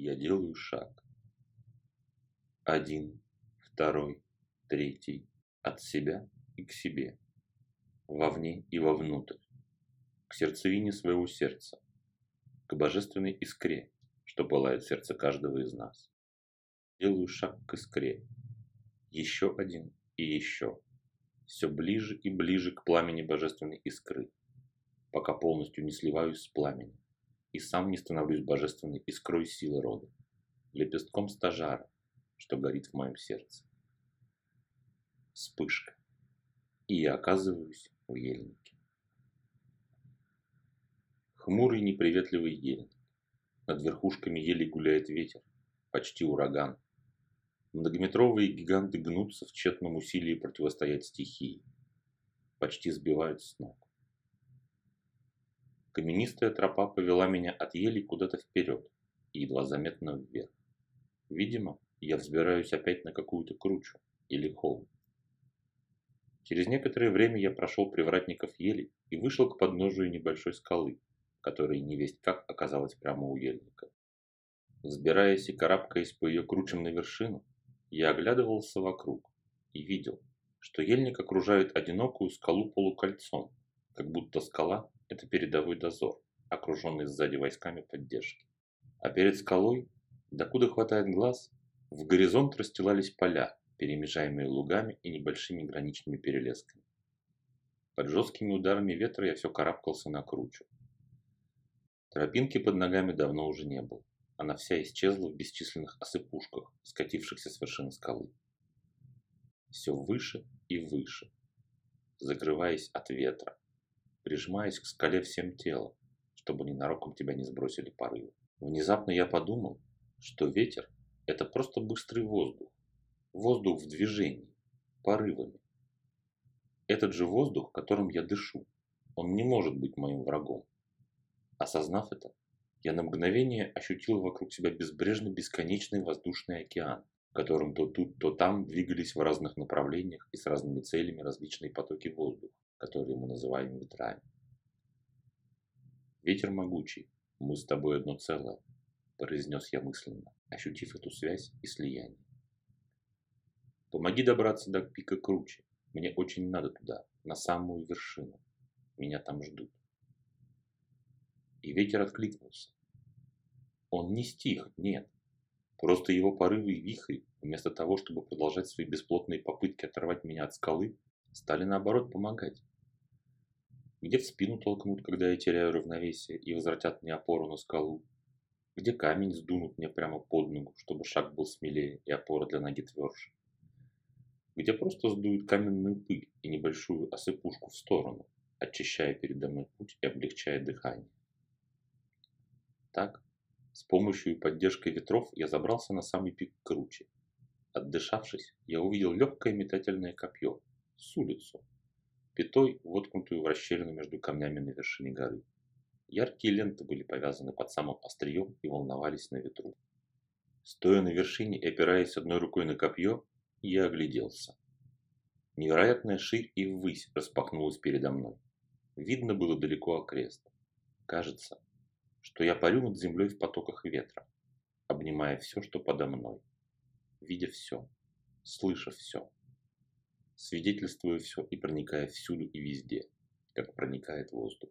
Я делаю шаг. Один, второй, третий. От себя и к себе. Вовне и вовнутрь. К сердцевине своего сердца. К божественной искре, что пылает сердце каждого из нас. Делаю шаг к искре. Еще один и еще. Все ближе и ближе к пламени божественной искры, пока полностью не сливаюсь с пламенем и сам не становлюсь божественной искрой силы рода, лепестком стажара, что горит в моем сердце. Вспышка. И я оказываюсь в ельнике. Хмурый неприветливый ельник. Над верхушками ели гуляет ветер, почти ураган. Многометровые гиганты гнутся в тщетном усилии противостоять стихии. Почти сбивают с ног. Каменистая тропа повела меня от ели куда-то вперед и едва заметно вверх. Видимо, я взбираюсь опять на какую-то кручу или холм. Через некоторое время я прошел привратников ели и вышел к подножию небольшой скалы, которая невесть как оказалась прямо у ельника. Взбираясь и карабкаясь по ее кручам на вершину, я оглядывался вокруг и видел, что ельник окружает одинокую скалу полукольцом, как будто скала – это передовой дозор, окруженный сзади войсками поддержки. А перед скалой, докуда хватает глаз, в горизонт расстилались поля, перемежаемые лугами и небольшими граничными перелесками. Под жесткими ударами ветра я все карабкался на кручу. Тропинки под ногами давно уже не было. Она вся исчезла в бесчисленных осыпушках, скатившихся с вершины скалы. Все выше и выше, закрываясь от ветра, прижимаясь к скале всем телом, чтобы ненароком тебя не сбросили порывы. Внезапно я подумал, что ветер – это просто быстрый воздух. Воздух в движении, порывами. Этот же воздух, которым я дышу, он не может быть моим врагом. Осознав это, я на мгновение ощутил вокруг себя безбрежно бесконечный воздушный океан, в котором то тут, то там двигались в разных направлениях и с разными целями различные потоки воздуха которые мы называем ветрами. Ветер могучий, мы с тобой одно целое, произнес я мысленно, ощутив эту связь и слияние. Помоги добраться до пика круче. Мне очень надо туда, на самую вершину. Меня там ждут. И ветер откликнулся. Он не стих, нет. Просто его порывы и вихри, вместо того, чтобы продолжать свои бесплотные попытки оторвать меня от скалы, стали наоборот помогать. Где в спину толкнут, когда я теряю равновесие и возвратят мне опору на скалу. Где камень сдунут мне прямо под ногу, чтобы шаг был смелее и опора для ноги тверже. Где просто сдуют каменную пыль и небольшую осыпушку в сторону, очищая передо мной путь и облегчая дыхание. Так, с помощью и поддержкой ветров я забрался на самый пик круче. Отдышавшись, я увидел легкое метательное копье с улицу, пятой, воткнутую в расщелину между камнями на вершине горы. Яркие ленты были повязаны под самым острием и волновались на ветру. Стоя на вершине и опираясь одной рукой на копье, я огляделся. Невероятная ширь и ввысь распахнулась передо мной. Видно было далеко окрест. Кажется, что я парю над землей в потоках ветра, обнимая все, что подо мной, видя все, слыша все свидетельствуя все и проникая всюду и везде, как проникает воздух.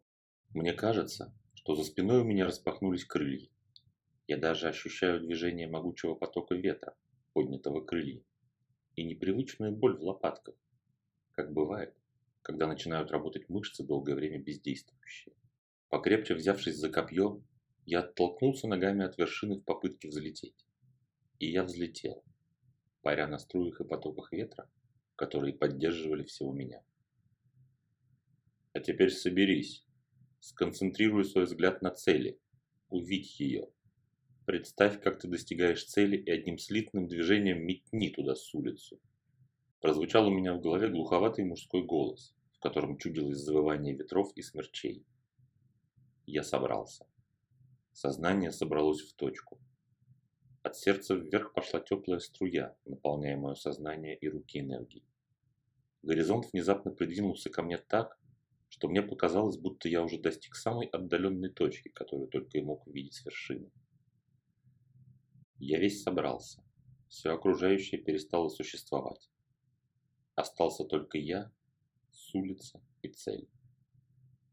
Мне кажется, что за спиной у меня распахнулись крылья. Я даже ощущаю движение могучего потока ветра, поднятого крылья, и непривычную боль в лопатках, как бывает, когда начинают работать мышцы долгое время бездействующие. Покрепче взявшись за копье, я оттолкнулся ногами от вершины в попытке взлететь. И я взлетел, паря на струях и потоках ветра, которые поддерживали все у меня. А теперь соберись, сконцентрируй свой взгляд на цели, увидь ее. Представь, как ты достигаешь цели и одним слитным движением метни туда с улицу. Прозвучал у меня в голове глуховатый мужской голос, в котором чудилось завывание ветров и смерчей. Я собрался. Сознание собралось в точку. От сердца вверх пошла теплая струя, наполняя мое сознание и руки энергией. Горизонт внезапно придвинулся ко мне так, что мне показалось, будто я уже достиг самой отдаленной точки, которую только и мог увидеть с вершины. Я весь собрался. Все окружающее перестало существовать. Остался только я, с улица и цель.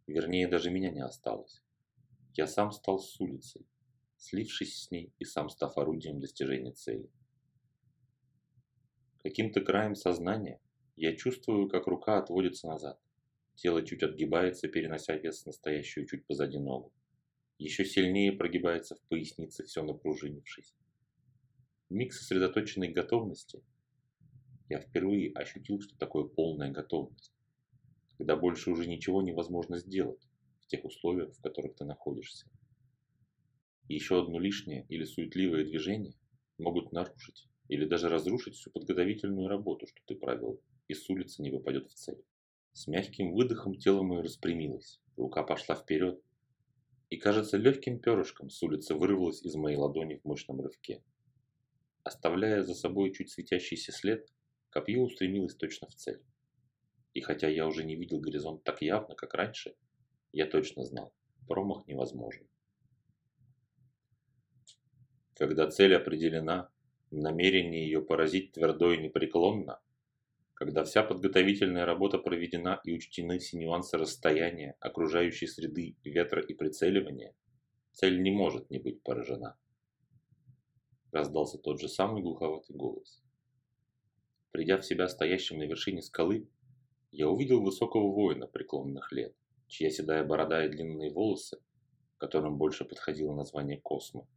Вернее, даже меня не осталось. Я сам стал с улицей, слившись с ней и сам став орудием достижения цели. Каким-то краем сознания я чувствую, как рука отводится назад. Тело чуть отгибается, перенося вес настоящую чуть позади ногу. Еще сильнее прогибается в пояснице, все напружинившись. Миг сосредоточенной готовности. Я впервые ощутил, что такое полная готовность. Когда больше уже ничего невозможно сделать в тех условиях, в которых ты находишься. Еще одно лишнее или суетливое движение могут нарушить или даже разрушить всю подготовительную работу, что ты провел, и с улицы не выпадет в цель. С мягким выдохом тело мое распрямилось, рука пошла вперед, и, кажется, легким перышком с улицы вырвалась из моей ладони в мощном рывке. Оставляя за собой чуть светящийся след, копье устремилось точно в цель. И хотя я уже не видел горизонт так явно, как раньше, я точно знал, промах невозможен. Когда цель определена, намерение ее поразить твердо и непреклонно, когда вся подготовительная работа проведена и учтены все нюансы расстояния, окружающей среды, ветра и прицеливания, цель не может не быть поражена. Раздался тот же самый глуховатый голос. Придя в себя стоящим на вершине скалы, я увидел высокого воина преклонных лет, чья седая борода и длинные волосы, которым больше подходило название Космо,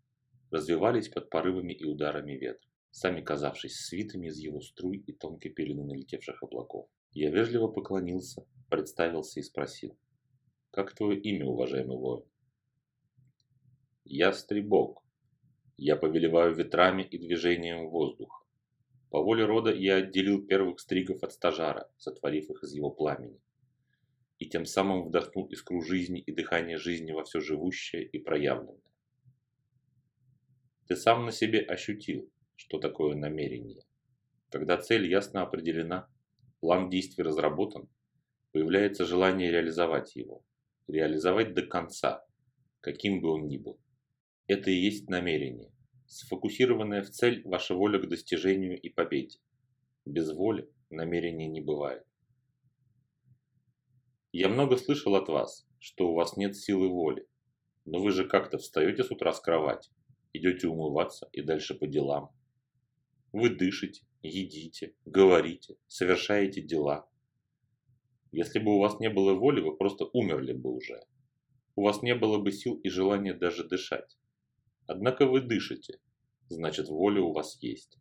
развивались под порывами и ударами ветра сами казавшись свитыми из его струй и тонкой пелены налетевших облаков. Я вежливо поклонился, представился и спросил. «Как твое имя, уважаемый воин?» «Я Стребок. Я повелеваю ветрами и движением воздуха. По воле рода я отделил первых стригов от стажара, сотворив их из его пламени, и тем самым вдохнул искру жизни и дыхание жизни во все живущее и проявленное. Ты сам на себе ощутил, что такое намерение. Когда цель ясно определена, план действий разработан, появляется желание реализовать его. Реализовать до конца, каким бы он ни был. Это и есть намерение. Сфокусированная в цель ваша воля к достижению и победе. Без воли намерения не бывает. Я много слышал от вас, что у вас нет силы воли. Но вы же как-то встаете с утра с кровати, идете умываться и дальше по делам. Вы дышите, едите, говорите, совершаете дела. Если бы у вас не было воли, вы просто умерли бы уже. У вас не было бы сил и желания даже дышать. Однако вы дышите, значит воля у вас есть.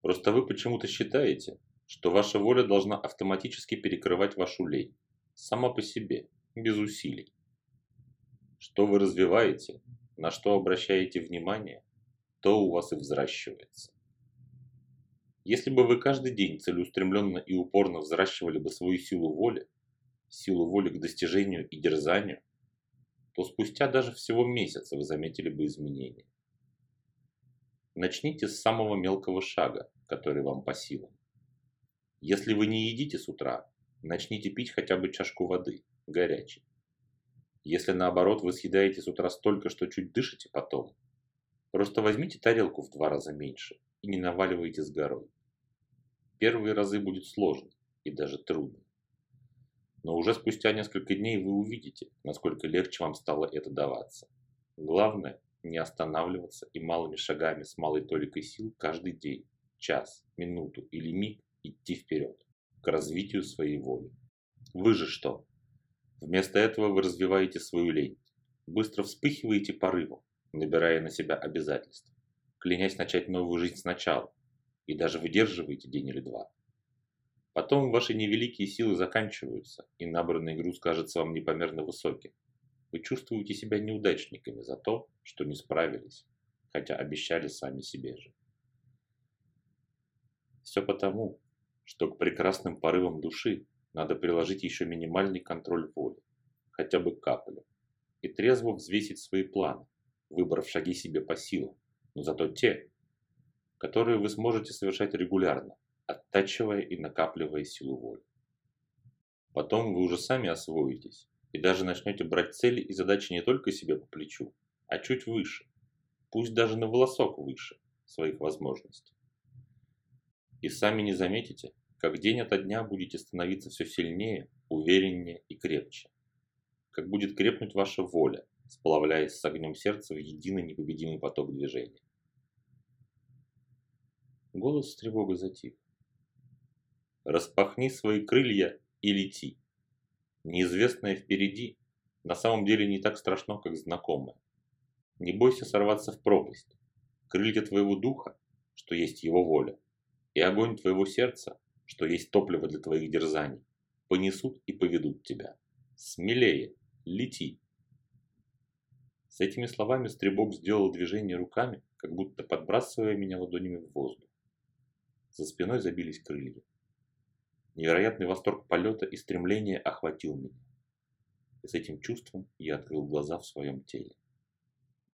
Просто вы почему-то считаете, что ваша воля должна автоматически перекрывать вашу лень, сама по себе, без усилий. Что вы развиваете, на что обращаете внимание, то у вас и взращивается. Если бы вы каждый день целеустремленно и упорно взращивали бы свою силу воли, силу воли к достижению и дерзанию, то спустя даже всего месяца вы заметили бы изменения. Начните с самого мелкого шага, который вам по силам. Если вы не едите с утра, начните пить хотя бы чашку воды, горячей. Если наоборот вы съедаете с утра столько, что чуть дышите потом, просто возьмите тарелку в два раза меньше и не наваливайте с горой. Первые разы будет сложно и даже трудно. Но уже спустя несколько дней вы увидите, насколько легче вам стало это даваться. Главное не останавливаться и малыми шагами с малой толикой сил каждый день, час, минуту или миг идти вперед, к развитию своей воли. Вы же что? Вместо этого вы развиваете свою лень, быстро вспыхиваете порывом, набирая на себя обязательства клянясь начать новую жизнь сначала, и даже выдерживаете день или два. Потом ваши невеликие силы заканчиваются, и набранный груз кажется вам непомерно высоким. Вы чувствуете себя неудачниками за то, что не справились, хотя обещали сами себе же. Все потому, что к прекрасным порывам души надо приложить еще минимальный контроль воли, хотя бы каплю, и трезво взвесить свои планы, выбрав шаги себе по силам, но зато те, которые вы сможете совершать регулярно, оттачивая и накапливая силу воли. Потом вы уже сами освоитесь и даже начнете брать цели и задачи не только себе по плечу, а чуть выше, пусть даже на волосок выше, своих возможностей. И сами не заметите, как день ото дня будете становиться все сильнее, увереннее и крепче. Как будет крепнуть ваша воля, сплавляясь с огнем сердца в единый непобедимый поток движения. Голос с тревогой затих. Распахни свои крылья и лети. Неизвестное впереди на самом деле не так страшно, как знакомое. Не бойся сорваться в пропасть. Крылья твоего духа, что есть его воля, и огонь твоего сердца, что есть топливо для твоих дерзаний, понесут и поведут тебя. Смелее, лети. С этими словами Стребок сделал движение руками, как будто подбрасывая меня ладонями в воздух. За спиной забились крылья. Невероятный восторг полета и стремления охватил меня. И с этим чувством я открыл глаза в своем теле.